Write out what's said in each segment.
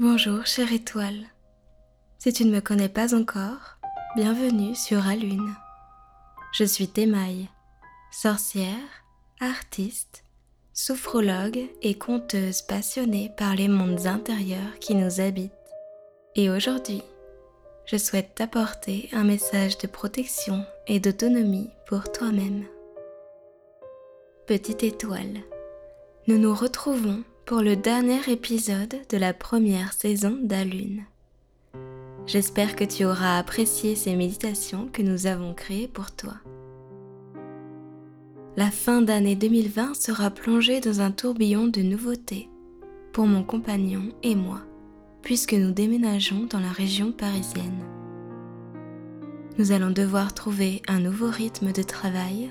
Bonjour chère étoile. Si tu ne me connais pas encore, bienvenue sur Alune. Je suis Thémaille, sorcière, artiste, sophrologue et conteuse passionnée par les mondes intérieurs qui nous habitent. Et aujourd'hui, je souhaite t'apporter un message de protection et d'autonomie pour toi-même. Petite étoile, nous nous retrouvons pour le dernier épisode de la première saison d'Alune. J'espère que tu auras apprécié ces méditations que nous avons créées pour toi. La fin d'année 2020 sera plongée dans un tourbillon de nouveautés pour mon compagnon et moi, puisque nous déménageons dans la région parisienne. Nous allons devoir trouver un nouveau rythme de travail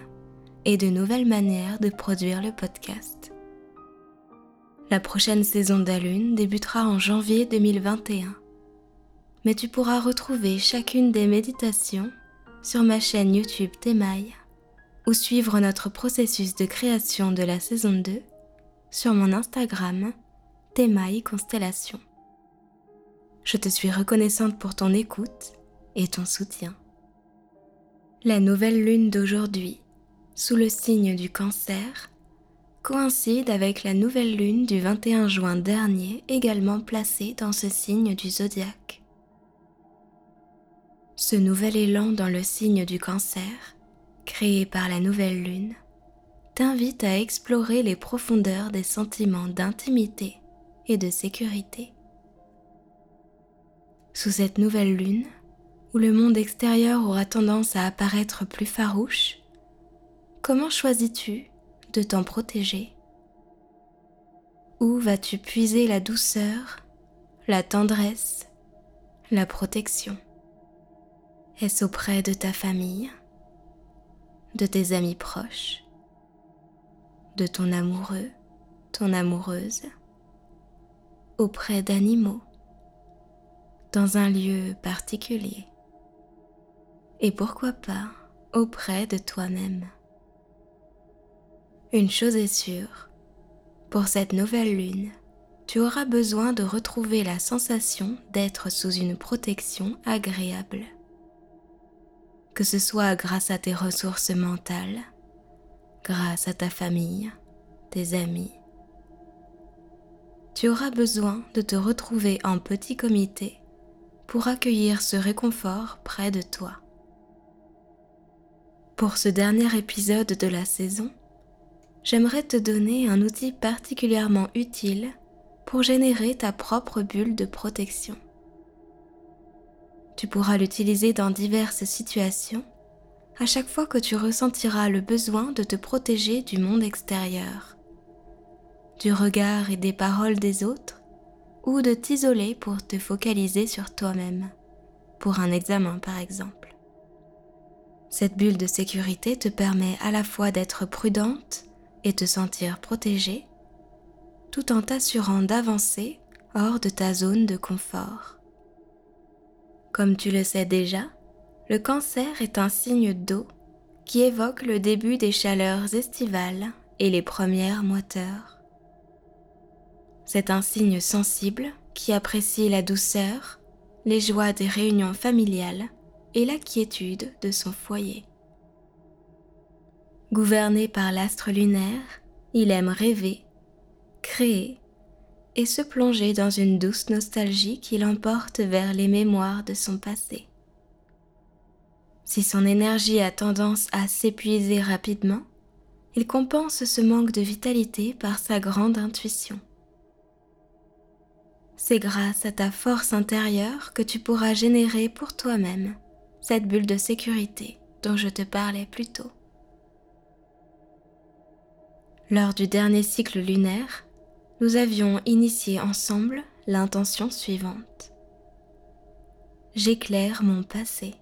et de nouvelles manières de produire le podcast. La prochaine saison d'Alune débutera en janvier 2021. Mais tu pourras retrouver chacune des méditations sur ma chaîne YouTube Temaille ou suivre notre processus de création de la saison 2 sur mon Instagram Temaille Constellation. Je te suis reconnaissante pour ton écoute et ton soutien. La nouvelle lune d'aujourd'hui, sous le signe du cancer, coïncide avec la nouvelle lune du 21 juin dernier également placée dans ce signe du zodiaque. Ce nouvel élan dans le signe du cancer, créé par la nouvelle lune, t'invite à explorer les profondeurs des sentiments d'intimité et de sécurité. Sous cette nouvelle lune, où le monde extérieur aura tendance à apparaître plus farouche, comment choisis-tu de t'en protéger. Où vas-tu puiser la douceur, la tendresse, la protection? Est-ce auprès de ta famille, de tes amis proches, de ton amoureux, ton amoureuse, auprès d'animaux, dans un lieu particulier? Et pourquoi pas auprès de toi-même? Une chose est sûre, pour cette nouvelle lune, tu auras besoin de retrouver la sensation d'être sous une protection agréable. Que ce soit grâce à tes ressources mentales, grâce à ta famille, tes amis. Tu auras besoin de te retrouver en petit comité pour accueillir ce réconfort près de toi. Pour ce dernier épisode de la saison, j'aimerais te donner un outil particulièrement utile pour générer ta propre bulle de protection. Tu pourras l'utiliser dans diverses situations à chaque fois que tu ressentiras le besoin de te protéger du monde extérieur, du regard et des paroles des autres, ou de t'isoler pour te focaliser sur toi-même, pour un examen par exemple. Cette bulle de sécurité te permet à la fois d'être prudente et te sentir protégé tout en t'assurant d'avancer hors de ta zone de confort. Comme tu le sais déjà, le cancer est un signe d'eau qui évoque le début des chaleurs estivales et les premières moiteurs. C'est un signe sensible qui apprécie la douceur, les joies des réunions familiales et la quiétude de son foyer. Gouverné par l'astre lunaire, il aime rêver, créer et se plonger dans une douce nostalgie qui l'emporte vers les mémoires de son passé. Si son énergie a tendance à s'épuiser rapidement, il compense ce manque de vitalité par sa grande intuition. C'est grâce à ta force intérieure que tu pourras générer pour toi-même cette bulle de sécurité dont je te parlais plus tôt. Lors du dernier cycle lunaire, nous avions initié ensemble l'intention suivante. J'éclaire mon passé.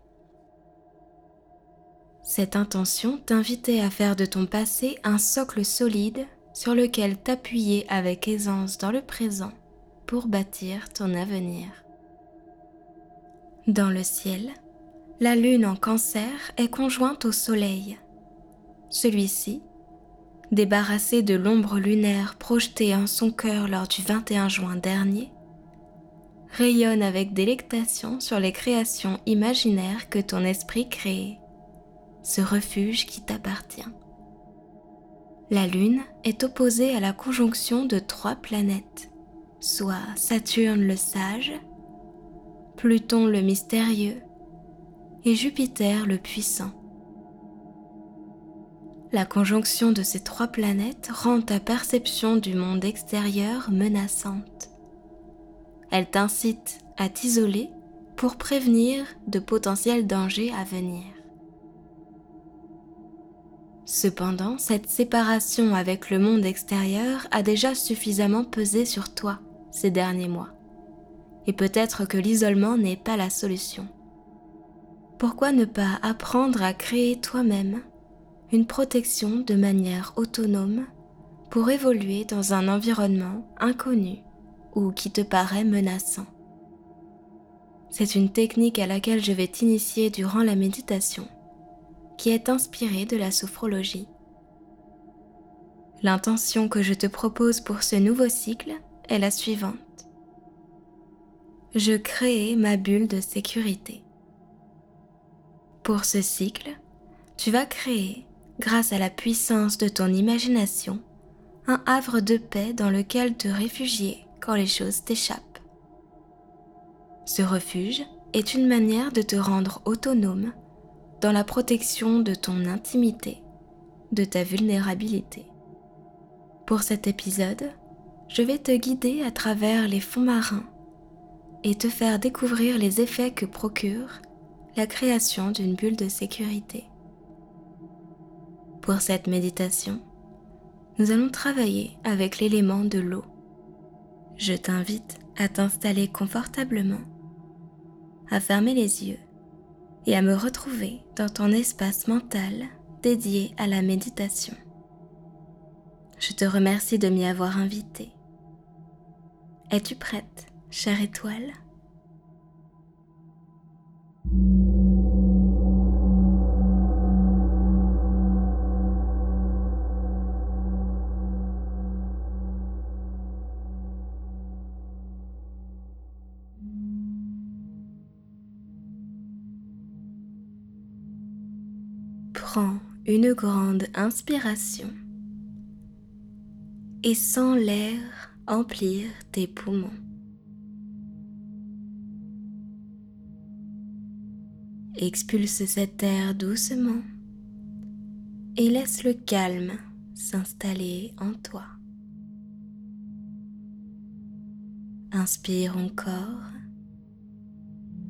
Cette intention t'invitait à faire de ton passé un socle solide sur lequel t'appuyer avec aisance dans le présent pour bâtir ton avenir. Dans le ciel, la lune en cancer est conjointe au soleil. Celui-ci Débarrassé de l'ombre lunaire projetée en son cœur lors du 21 juin dernier, rayonne avec délectation sur les créations imaginaires que ton esprit crée, ce refuge qui t'appartient. La Lune est opposée à la conjonction de trois planètes, soit Saturne le sage, Pluton le mystérieux et Jupiter le puissant. La conjonction de ces trois planètes rend ta perception du monde extérieur menaçante. Elle t'incite à t'isoler pour prévenir de potentiels dangers à venir. Cependant, cette séparation avec le monde extérieur a déjà suffisamment pesé sur toi ces derniers mois. Et peut-être que l'isolement n'est pas la solution. Pourquoi ne pas apprendre à créer toi-même une protection de manière autonome pour évoluer dans un environnement inconnu ou qui te paraît menaçant C'est une technique à laquelle je vais t'initier durant la méditation qui est inspirée de la sophrologie. L'intention que je te propose pour ce nouveau cycle est la suivante. Je crée ma bulle de sécurité. Pour ce cycle, tu vas créer, grâce à la puissance de ton imagination, un havre de paix dans lequel te réfugier quand les choses t'échappent. Ce refuge est une manière de te rendre autonome dans la protection de ton intimité, de ta vulnérabilité. Pour cet épisode, je vais te guider à travers les fonds marins et te faire découvrir les effets que procure la création d'une bulle de sécurité. Pour cette méditation, nous allons travailler avec l'élément de l'eau. Je t'invite à t'installer confortablement, à fermer les yeux et à me retrouver dans ton espace mental dédié à la méditation. Je te remercie de m'y avoir invité. Es-tu prête, chère étoile? Grande inspiration et sens l'air emplir tes poumons. Expulse cet air doucement et laisse le calme s'installer en toi. Inspire encore,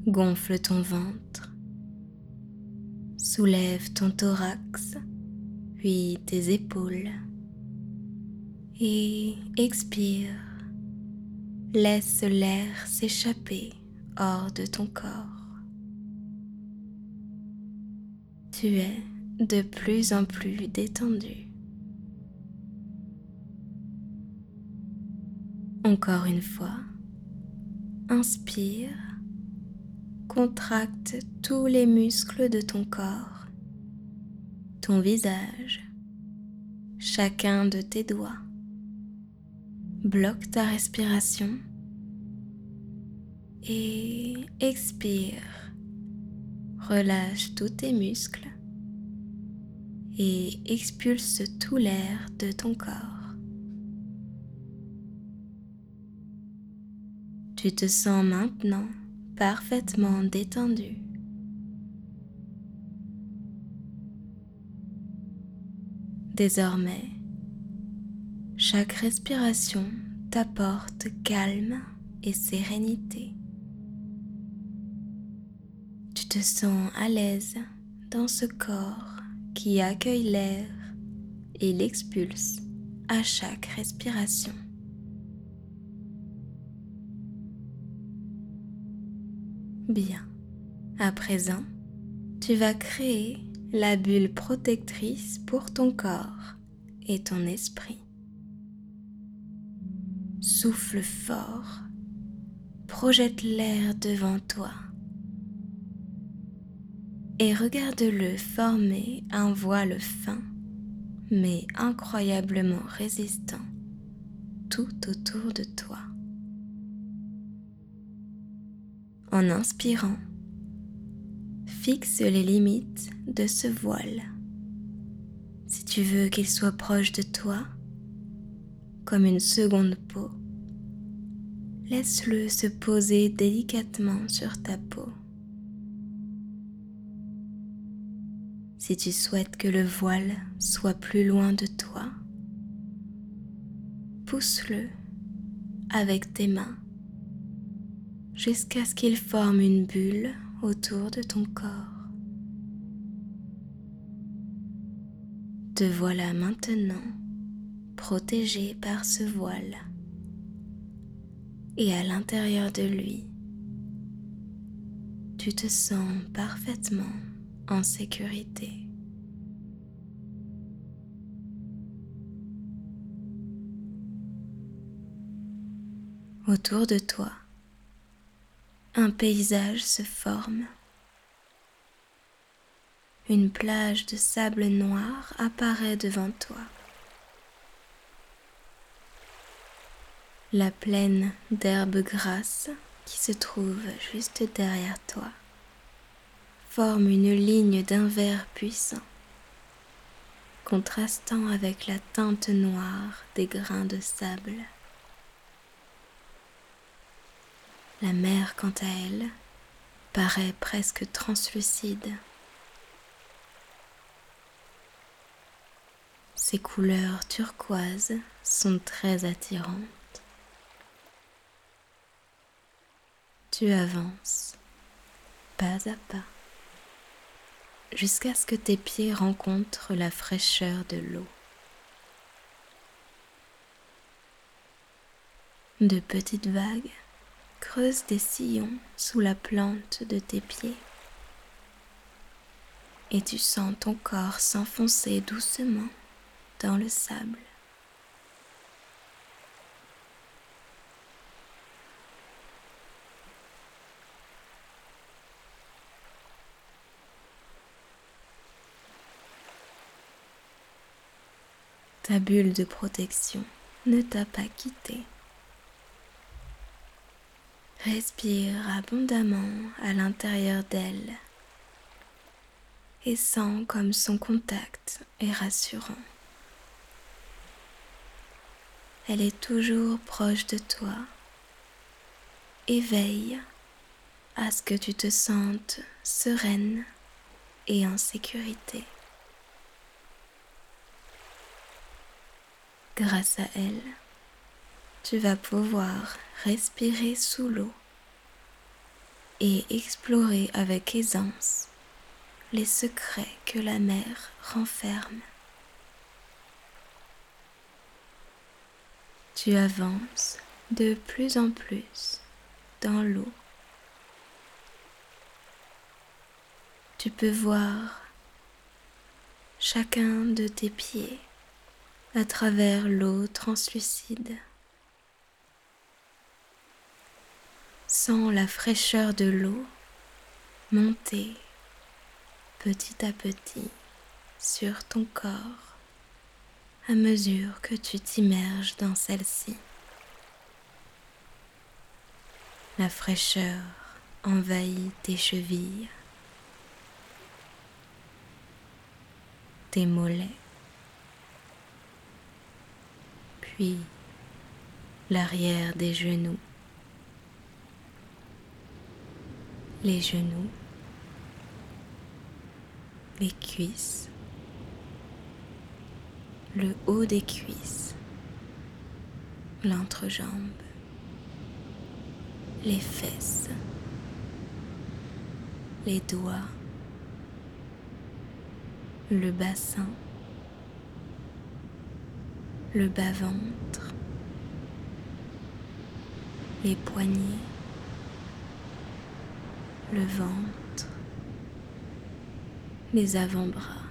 gonfle ton ventre Soulève ton thorax, puis tes épaules. Et expire. Laisse l'air s'échapper hors de ton corps. Tu es de plus en plus détendu. Encore une fois, inspire contracte tous les muscles de ton corps, ton visage, chacun de tes doigts. Bloque ta respiration et expire. Relâche tous tes muscles et expulse tout l'air de ton corps. Tu te sens maintenant parfaitement détendu. Désormais, chaque respiration t'apporte calme et sérénité. Tu te sens à l'aise dans ce corps qui accueille l'air et l'expulse à chaque respiration. Bien. À présent, tu vas créer la bulle protectrice pour ton corps et ton esprit. Souffle fort, projette l'air devant toi et regarde-le former un voile fin mais incroyablement résistant tout autour de toi. En inspirant, fixe les limites de ce voile. Si tu veux qu'il soit proche de toi, comme une seconde peau, laisse-le se poser délicatement sur ta peau. Si tu souhaites que le voile soit plus loin de toi, pousse-le avec tes mains jusqu'à ce qu'il forme une bulle autour de ton corps. Te voilà maintenant protégé par ce voile et à l'intérieur de lui, tu te sens parfaitement en sécurité. Autour de toi, un paysage se forme. Une plage de sable noir apparaît devant toi. La plaine d'herbes grasses qui se trouve juste derrière toi forme une ligne d'un vert puissant, contrastant avec la teinte noire des grains de sable. La mer, quant à elle, paraît presque translucide. Ses couleurs turquoises sont très attirantes. Tu avances pas à pas jusqu'à ce que tes pieds rencontrent la fraîcheur de l'eau. De petites vagues creusent des sillons sous la plante de tes pieds et tu sens ton corps s'enfoncer doucement dans le sable. Ta bulle de protection ne t'a pas quitté. Respire abondamment à l'intérieur d'elle et sens comme son contact est rassurant. Elle est toujours proche de toi et veille à ce que tu te sentes sereine et en sécurité. Grâce à elle, tu vas pouvoir respirer sous l'eau et explorer avec aisance les secrets que la mer renferme. Tu avances de plus en plus dans l'eau. Tu peux voir chacun de tes pieds à travers l'eau translucide. Sens la fraîcheur de l'eau monter petit à petit sur ton corps à mesure que tu t'immerges dans celle-ci. La fraîcheur envahit tes chevilles, tes mollets, puis l'arrière des genoux, les genoux, les cuisses, le haut des cuisses, l'entrejambe, les fesses, les doigts, le bassin, le bas-ventre, les poignets, le ventre, les avant-bras,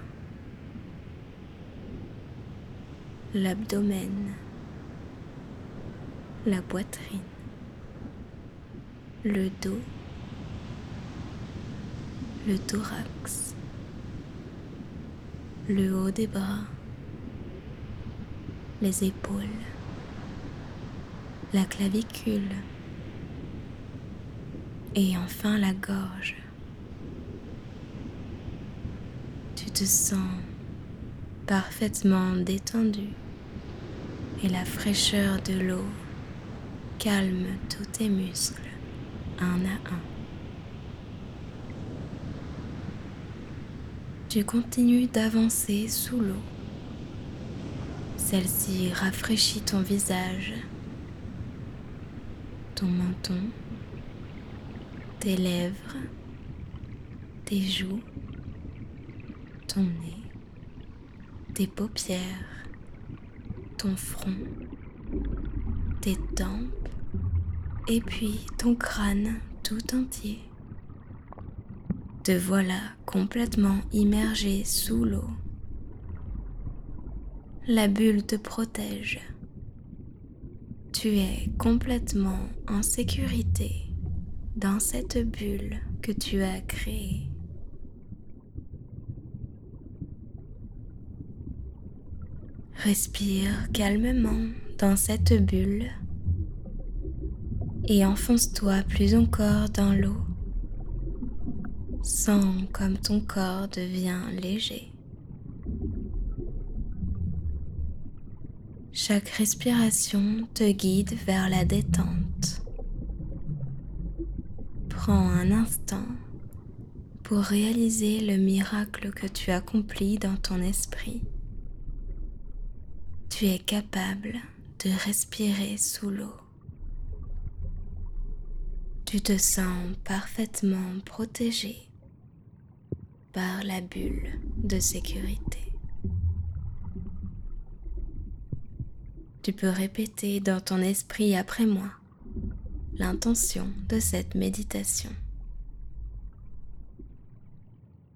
l'abdomen, la poitrine, le dos, le thorax, le haut des bras, les épaules, la clavicule, Et enfin la gorge. Tu te sens parfaitement détendu et la fraîcheur de l'eau calme tous tes muscles un à un. Tu continues d'avancer sous l'eau. Celle-ci rafraîchit ton visage, ton menton, tes lèvres, tes joues, ton nez, tes paupières, ton front, tes tempes et puis ton crâne tout entier. Te voilà complètement immergé sous l'eau. La bulle te protège. Tu es complètement en sécurité dans cette bulle que tu as créée. Respire calmement dans cette bulle et enfonce-toi plus encore dans l'eau. Sens comme ton corps devient léger. Chaque respiration te guide vers la détente. Prends un instant pour réaliser le miracle que tu accomplis dans ton esprit. Tu es capable de respirer sous l'eau. Tu te sens parfaitement protégé par la bulle de sécurité. Tu peux répéter dans ton esprit après moi l'intention de cette méditation.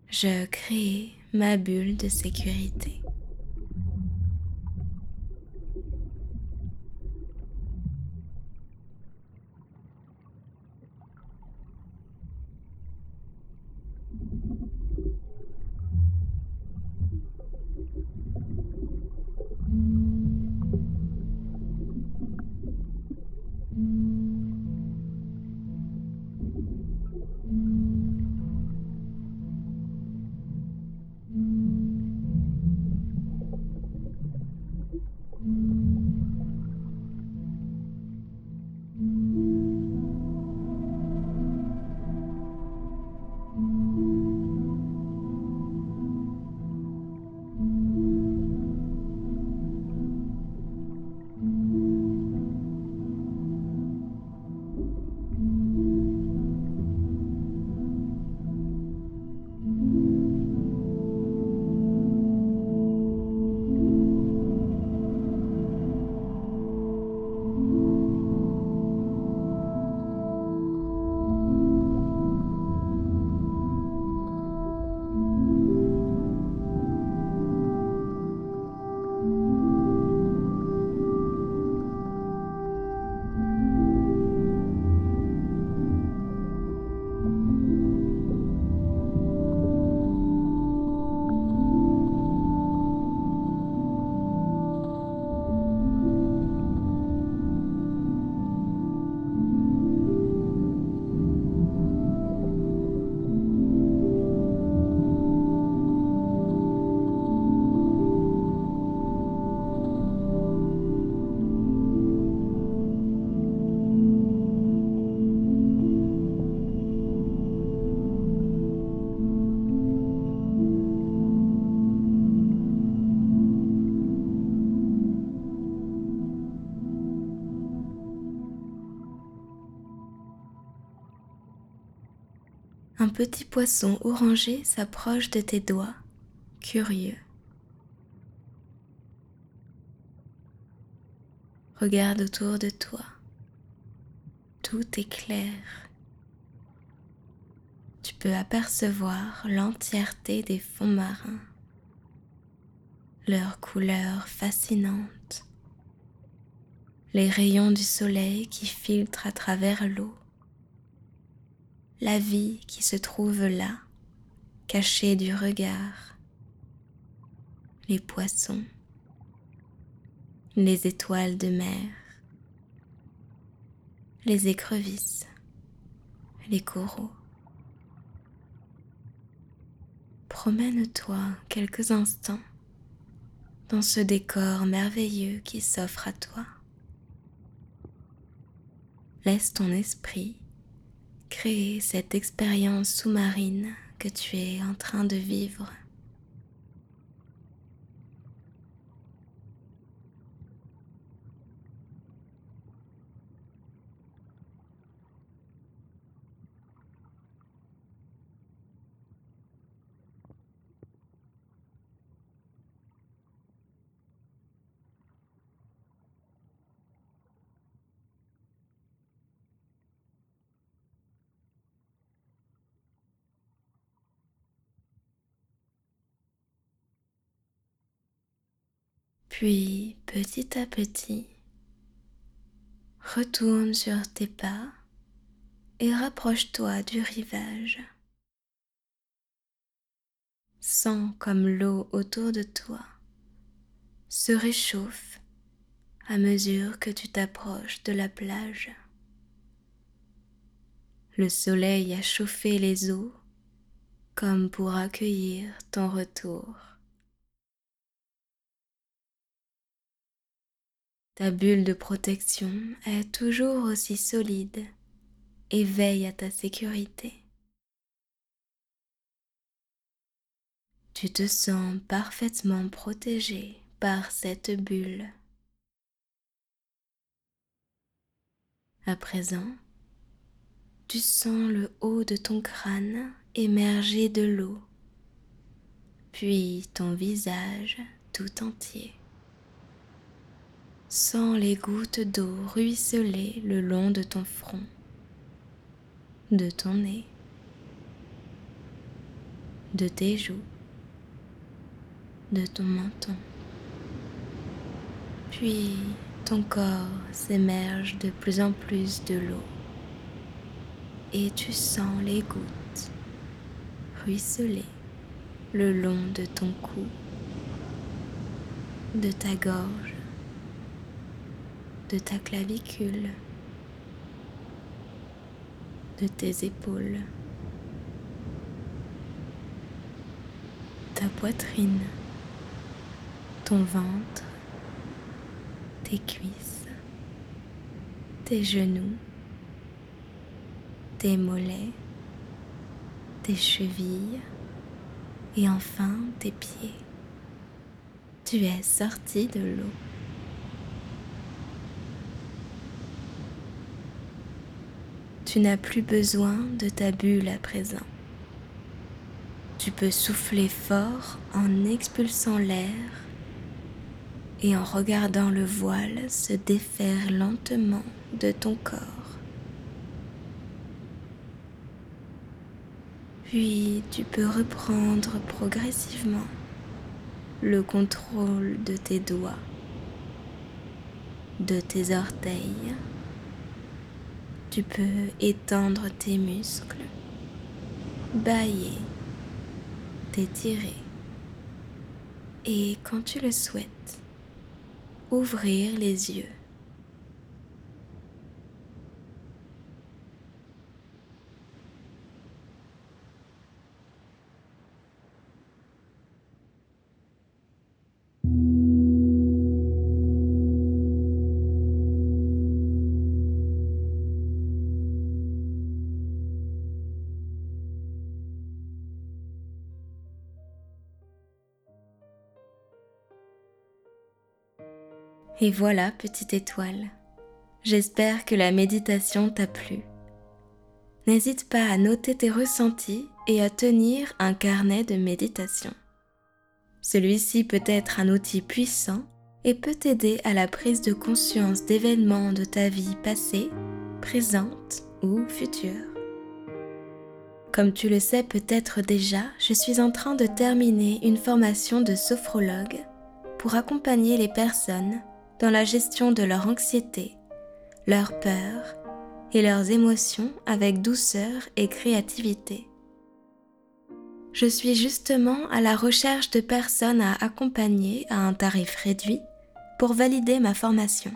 Je crée ma bulle de sécurité. Un petit poisson orangé s'approche de tes doigts, curieux. Regarde autour de toi. Tout est clair. Tu peux apercevoir l'entièreté des fonds marins, leurs couleurs fascinantes, les rayons du soleil qui filtrent à travers l'eau la vie qui se trouve là, cachée du regard, les poissons, les étoiles de mer, les écrevisses, les coraux. Promène-toi quelques instants dans ce décor merveilleux qui s'offre à toi. Laisse ton esprit créer cette expérience sous-marine que tu es en train de vivre. Puis petit à petit, retourne sur tes pas et rapproche-toi du rivage. Sens comme l'eau autour de toi se réchauffe à mesure que tu t'approches de la plage. Le soleil a chauffé les eaux comme pour accueillir ton retour. Ta bulle de protection est toujours aussi solide et veille à ta sécurité. Tu te sens parfaitement protégé par cette bulle. À présent, tu sens le haut de ton crâne émerger de l'eau, puis ton visage tout entier. Sens les gouttes d'eau ruisseler le long de ton front, de ton nez, de tes joues, de ton menton. Puis ton corps s'émerge de plus en plus de l'eau et tu sens les gouttes ruisseler le long de ton cou, de ta gorge de ta clavicule, de tes épaules, ta poitrine, ton ventre, tes cuisses, tes genoux, tes mollets, tes chevilles et enfin tes pieds. Tu es sorti de l'eau. Tu n'as plus besoin de ta bulle à présent. Tu peux souffler fort en expulsant l'air et en regardant le voile se défaire lentement de ton corps. Puis tu peux reprendre progressivement le contrôle de tes doigts, de tes orteils, tu peux étendre tes muscles, bailler, t'étirer. Et quand tu le souhaites, ouvrir les yeux. Et voilà, petite étoile, j'espère que la méditation t'a plu. N'hésite pas à noter tes ressentis et à tenir un carnet de méditation. Celui-ci peut être un outil puissant et peut t'aider à la prise de conscience d'événements de ta vie passée, présente ou future. Comme tu le sais peut-être déjà, je suis en train de terminer une formation de sophrologue pour accompagner les personnes dans la gestion de leur anxiété, leur peur et leurs émotions avec douceur et créativité. Je suis justement à la recherche de personnes à accompagner à un tarif réduit pour valider ma formation.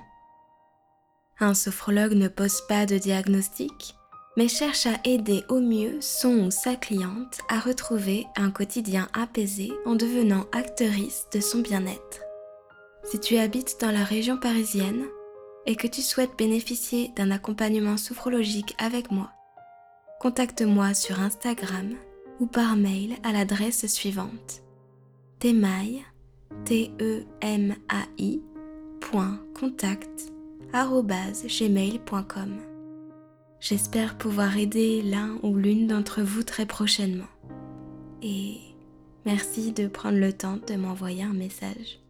Un sophrologue ne pose pas de diagnostic, mais cherche à aider au mieux son ou sa cliente à retrouver un quotidien apaisé en devenant actrice de son bien-être. Si tu habites dans la région parisienne et que tu souhaites bénéficier d'un accompagnement sophrologique avec moi, contacte-moi sur Instagram ou par mail à l'adresse suivante. J'espère pouvoir aider l'un ou l'une d'entre vous très prochainement. Et merci de prendre le temps de m'envoyer un message.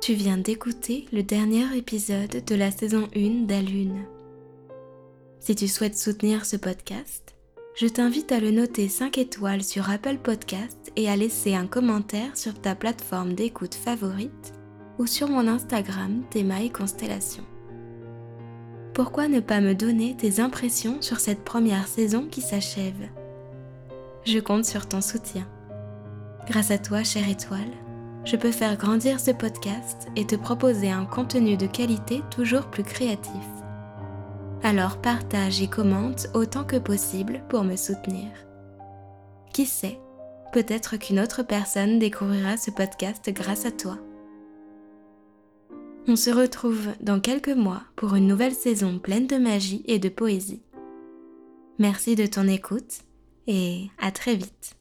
Tu viens d'écouter le dernier épisode de la saison 1 d'Alune. Si tu souhaites soutenir ce podcast, je t'invite à le noter 5 étoiles sur Apple Podcast et à laisser un commentaire sur ta plateforme d'écoute favorite ou sur mon Instagram Théma Constellation. Pourquoi ne pas me donner tes impressions sur cette première saison qui s'achève? Je compte sur ton soutien. Grâce à toi, chère étoile, je peux faire grandir ce podcast et te proposer un contenu de qualité toujours plus créatif. Alors partage et commente autant que possible pour me soutenir. Qui sait, peut-être qu'une autre personne découvrira ce podcast grâce à toi. On se retrouve dans quelques mois pour une nouvelle saison pleine de magie et de poésie. Merci de ton écoute et à très vite.